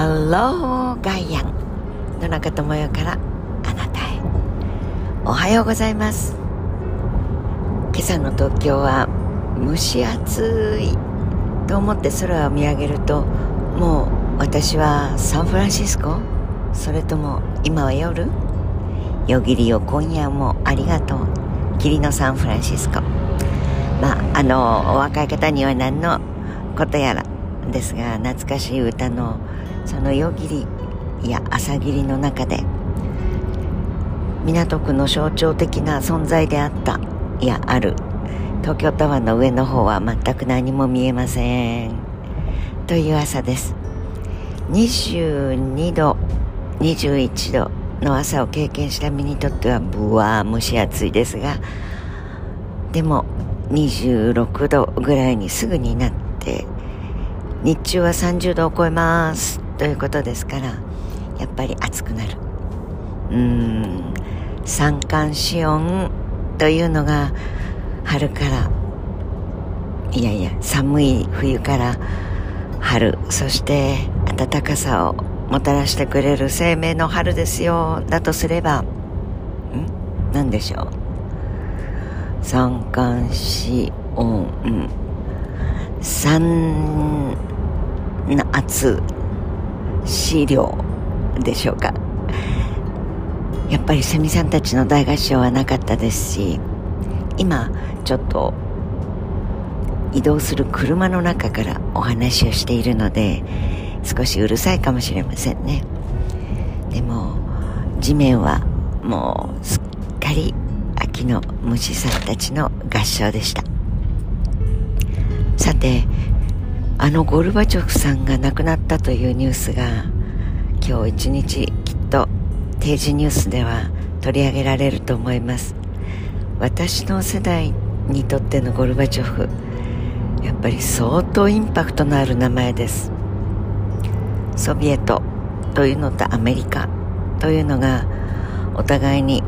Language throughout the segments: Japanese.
ハローガイアン野中智代からあなたへ。おはようございます。今朝の東京は蒸し暑いと思って空を見上げるともう私はサンフランシスコそれとも今は夜？夜霧よ今夜もありがとう。霧のサンフランシスコ。まああのお若い方には何のことやらですが懐かしい歌のその夜霧や朝霧の中で港区の象徴的な存在であったいやある東京タワーの上の方は全く何も見えません。という朝です。22度21度の朝を経験した身にとってはぶわー蒸し暑いですがでも26度ぐらいにすぐになって日中は30度を超えます。ということですからやっぱり暑くなる。うーん三寒四温というのが春からいやいや寒い冬から春そして暖かさをもたらしてくれる生命の春ですよ。だとすればん？何でしょう？三寒四温。三夏。資料でしょうか。やっぱりセミさんたちの大合唱はなかったですし今ちょっと移動する車の中からお話をしているので少しうるさいかもしれませんね。でも地面はもうすっかり秋の虫さんたちの合唱でした。さてあのゴルバチョフさんが亡くなったというニュースが今日一日きっと定時ニュースでは取り上げられると思います。私の世代にとってのゴルバチョフやっぱり相当インパクトのある名前です。ソビエトというのとアメリカというのがお互いに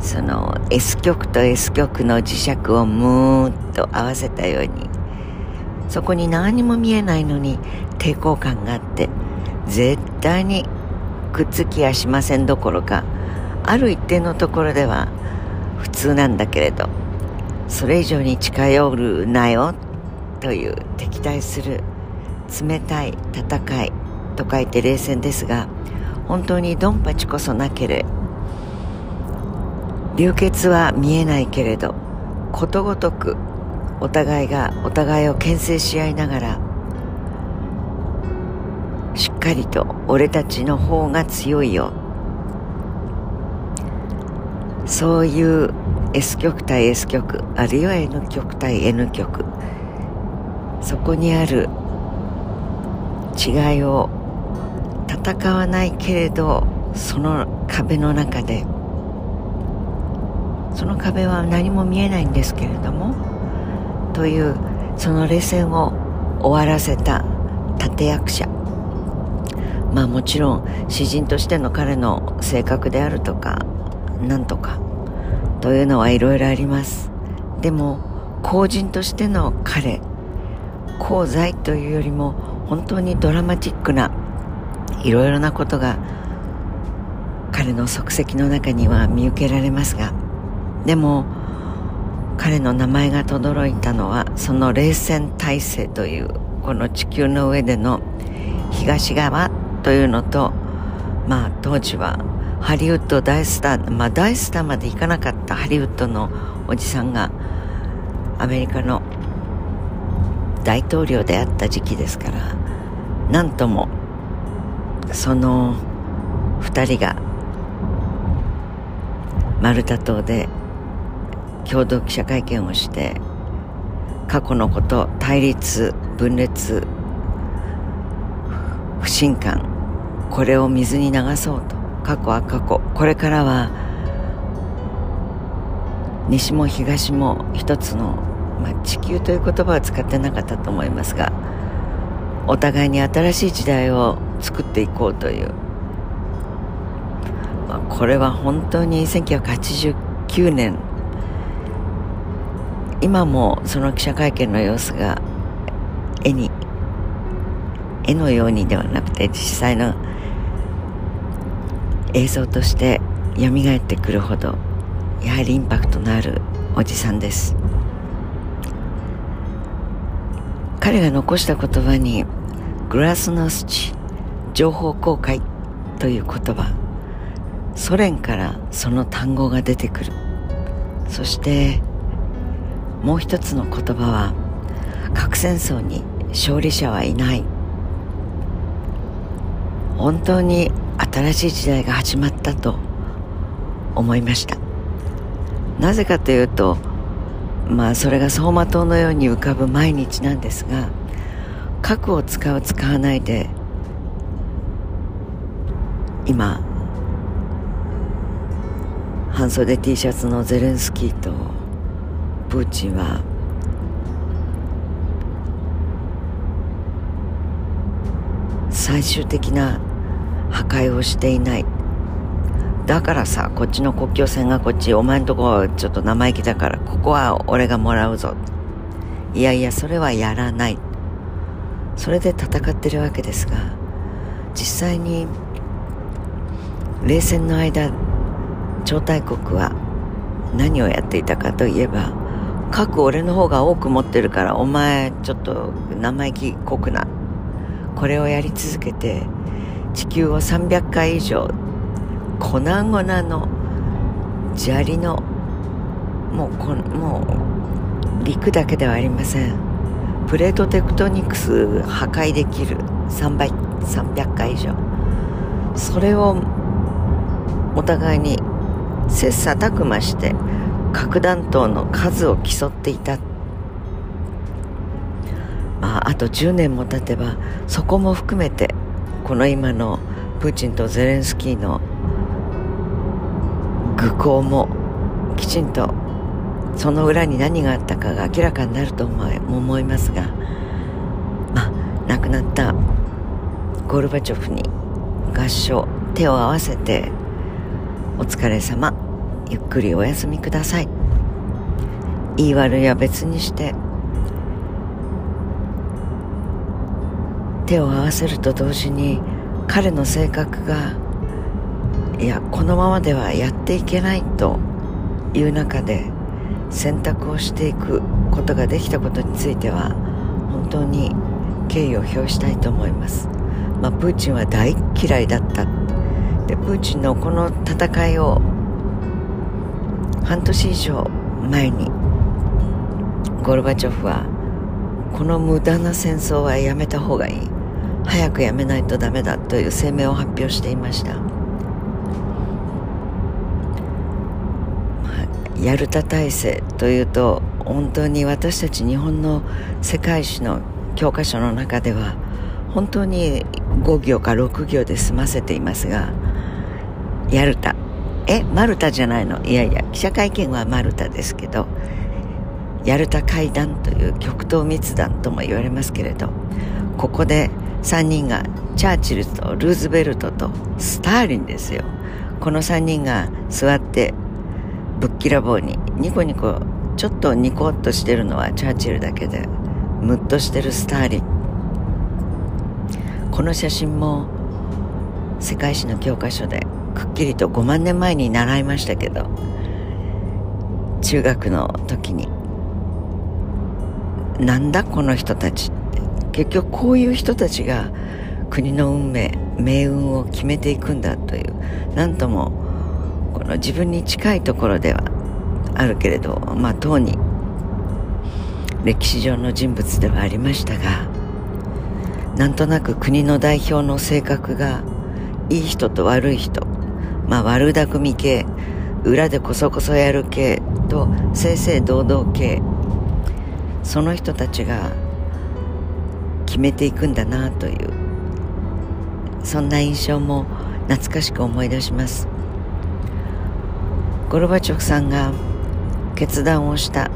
その S 極と S 極の磁石をムーッと合わせたようにそこに何も見えないのに抵抗感があって絶対にくっつきやしませんどころかある一定のところでは普通なんだけれどそれ以上に近寄るなよという敵対する冷たい戦いと書いて冷戦ですが本当にドンパチこそなけれ流血は見えないけれどことごとくお互いがお互いを牽制し合いながらしっかりと俺たちの方が強いよ。そういう S 極対 S 極あるいは N 極対 N 極。そこにある違いを戦わないけれどその壁の中でその壁は何も見えないんですけれどもというその冷戦を終わらせた立役者。まあもちろん詩人としての彼の性格であるとかなんとかというのはいろいろあります。でも公人としての彼功罪というよりも本当にドラマチックないろいろなことが彼の足跡の中には見受けられますがでも彼の名前が轟いたのはその冷戦体制というこの地球の上での東側というのとまあ当時はハリウッド大スターまあ大スターまで行かなかったハリウッドのおじさんがアメリカの大統領であった時期ですからなんともその2人がマルタ島で共同記者会見をして過去のこと対立分裂不信感これを水に流そうと過去は過去これからは西も東も一つの、まあ、地球という言葉は使ってなかったと思いますがお互いに新しい時代を作っていこうという、まあ、これは本当に1989年今もその記者会見の様子が絵に絵のようにではなくて実際の映像として蘇ってくるほどやはりインパクトのあるおじさんです。彼が残した言葉にグラスノスチ情報公開という言葉ソ連からその単語が出てくる。そしてもう一つの言葉は核戦争に勝利者はいない。本当に新しい時代が始まったと思いました。なぜかというとまあそれが走馬灯のように浮かぶ毎日なんですが核を使う使わないで今半袖 T シャツのゼレンスキーとプーチンは。最終的な破壊をしていない。だからさこっちの国境線がこっちお前んとこちょっと生意気だからここは俺がもらうぞ。いやいやそれはやらない。それで戦ってるわけですが実際に冷戦の間超大国は何をやっていたかといえば核俺の方が多く持ってるからお前ちょっと生意気こくな。これをやり続けて地球を300回以上粉々の砂利のもうこもう陸だけではありません。プレートテクトニクス破壊できる。3倍300回以上。それをお互いに切磋琢磨して核弾頭の数を競っていた。まああと10年も経てばそこも含めてこの今のプーチンとゼレンスキーの愚行もきちんとその裏に何があったかが明らかになると思い思いますがまあ亡くなったゴルバチョフに合唱手を合わせてお疲れ様。ゆっくりお休みください。言い悪いは別にして。手を合わせると同時に彼の性格がいやこのままではやっていけないという中で選択をしていくことができたことについては本当に敬意を表したいと思います、まあ、プーチンは大嫌いだった。でプーチンのこの戦いを半年以上前にゴルバチョフはこの無駄な戦争はやめた方がいい。早くやめないとダメだという声明を発表していました。ヤルタ体制というと本当に私たち日本の世界史の教科書の中では本当に5行か6行で済ませていますがヤルタえマルタじゃないの？いやいや記者会見はマルタですけどヤルタ会談という極東密談とも言われますけれどここで3人がチャーチルとルーズベルトとスターリンですよ。この3人が座ってぶっきらぼうにニコニコちょっとニコッとしてるのはチャーチルだけでムッとしてるスターリン。この写真も世界史の教科書できりと5万年前に習いましたけど中学の時になんだこの人たちって結局こういう人たちが国の運命命運を決めていくんだという何ともこの自分に近いところではあるけれどまあ当に歴史上の人物ではありましたがなんとなく国の代表の性格がいい人と悪い人まあ悪巧み系裏でこそこそやる系と正々堂々系。その人たちが決めていくんだなという。そんな印象も懐かしく思い出します。ゴルバチョフさんが決断をした。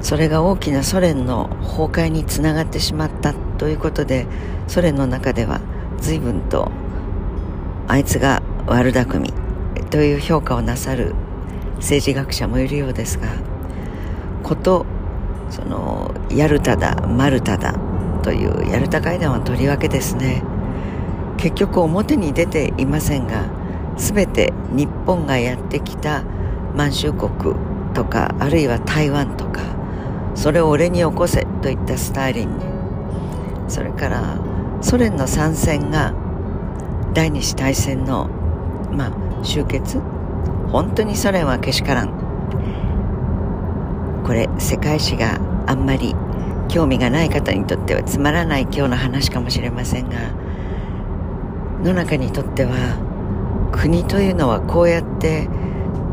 それが大きなソ連の崩壊につながってしまった。ということでソ連の中では随分とあいつが悪巧みという評価をなさる政治学者もいるようですがことそのヤルタだマルタだというヤルタ会談はとりわけですね。結局表に出ていませんが全て日本がやってきた満州国とかあるいは台湾とかそれを俺に起こせといったスターリンにそれからソ連の参戦が第二次大戦の、まあ、終結？本当にソ連はけしからん。これ世界史があんまり興味がない方にとってはつまらない今日の話かもしれませんが野中にとっては国というのはこうやって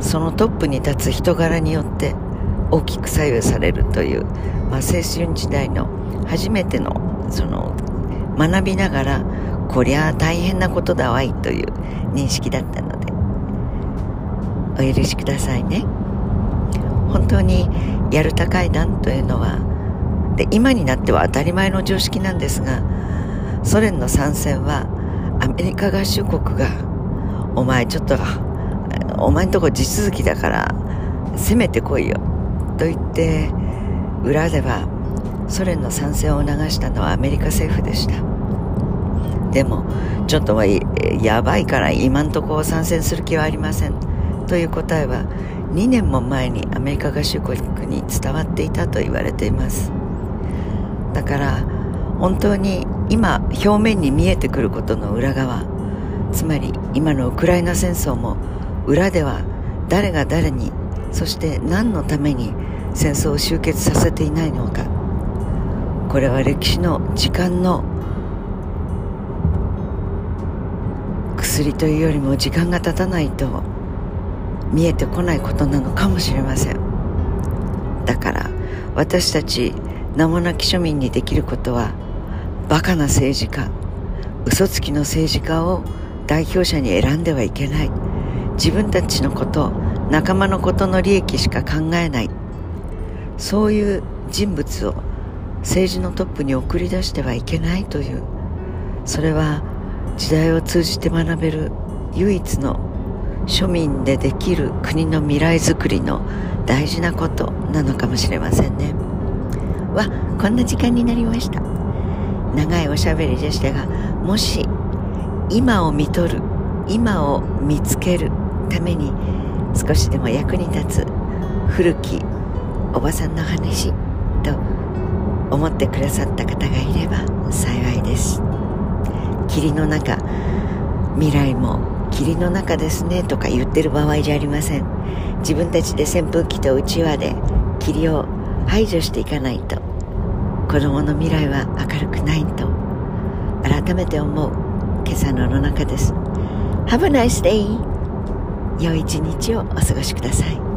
そのトップに立つ人柄によって大きく左右されるという、まあ、青春時代の初めてのその学びながらこりゃ大変なことだわいという認識だったのでお許しくださいね。本当にヤルタ会談というのはで今になっては当たり前の常識なんですがソ連の参戦はアメリカ合衆国がお前ちょっとお前んとこ地続きだから攻めてこいよと言って裏ではソ連の参戦を促したのはアメリカ政府でした。でもちょっとはやばいから今んとこ参戦する気はありません。という答えは2年も前にアメリカ合衆国に伝わっていたと言われています。だから本当に今表面に見えてくることの裏側つまり今のウクライナ戦争も裏では誰が誰にそして何のために戦争を終結させていないのか。これは歴史の時間の薬というよりも時間が経たないと見えてこないことなのかもしれません。だから私たち名もなき庶民にできることはバカな政治家嘘つきの政治家を代表者に選んではいけない。自分たちのこと仲間のことの利益しか考えない。そういう人物を政治のトップに送り出してはいけないという。それは時代を通じて学べる唯一の庶民でできる国の未来づくりの大事なことなのかもしれませんね。わこんな時間になりました。長いおしゃべりでしたがもし今を見とる今を見つけるために少しでも役に立つ古きおばさんの話と思ってくださった方がいれば幸いです。霧の中。未来も霧の中ですね。とか言ってる場合じゃありません。自分たちで扇風機とうちわで霧を排除していかないと。子供の未来は明るくないと。改めて思う。今朝の野中です。Have a nice day 良い一日をお過ごしください。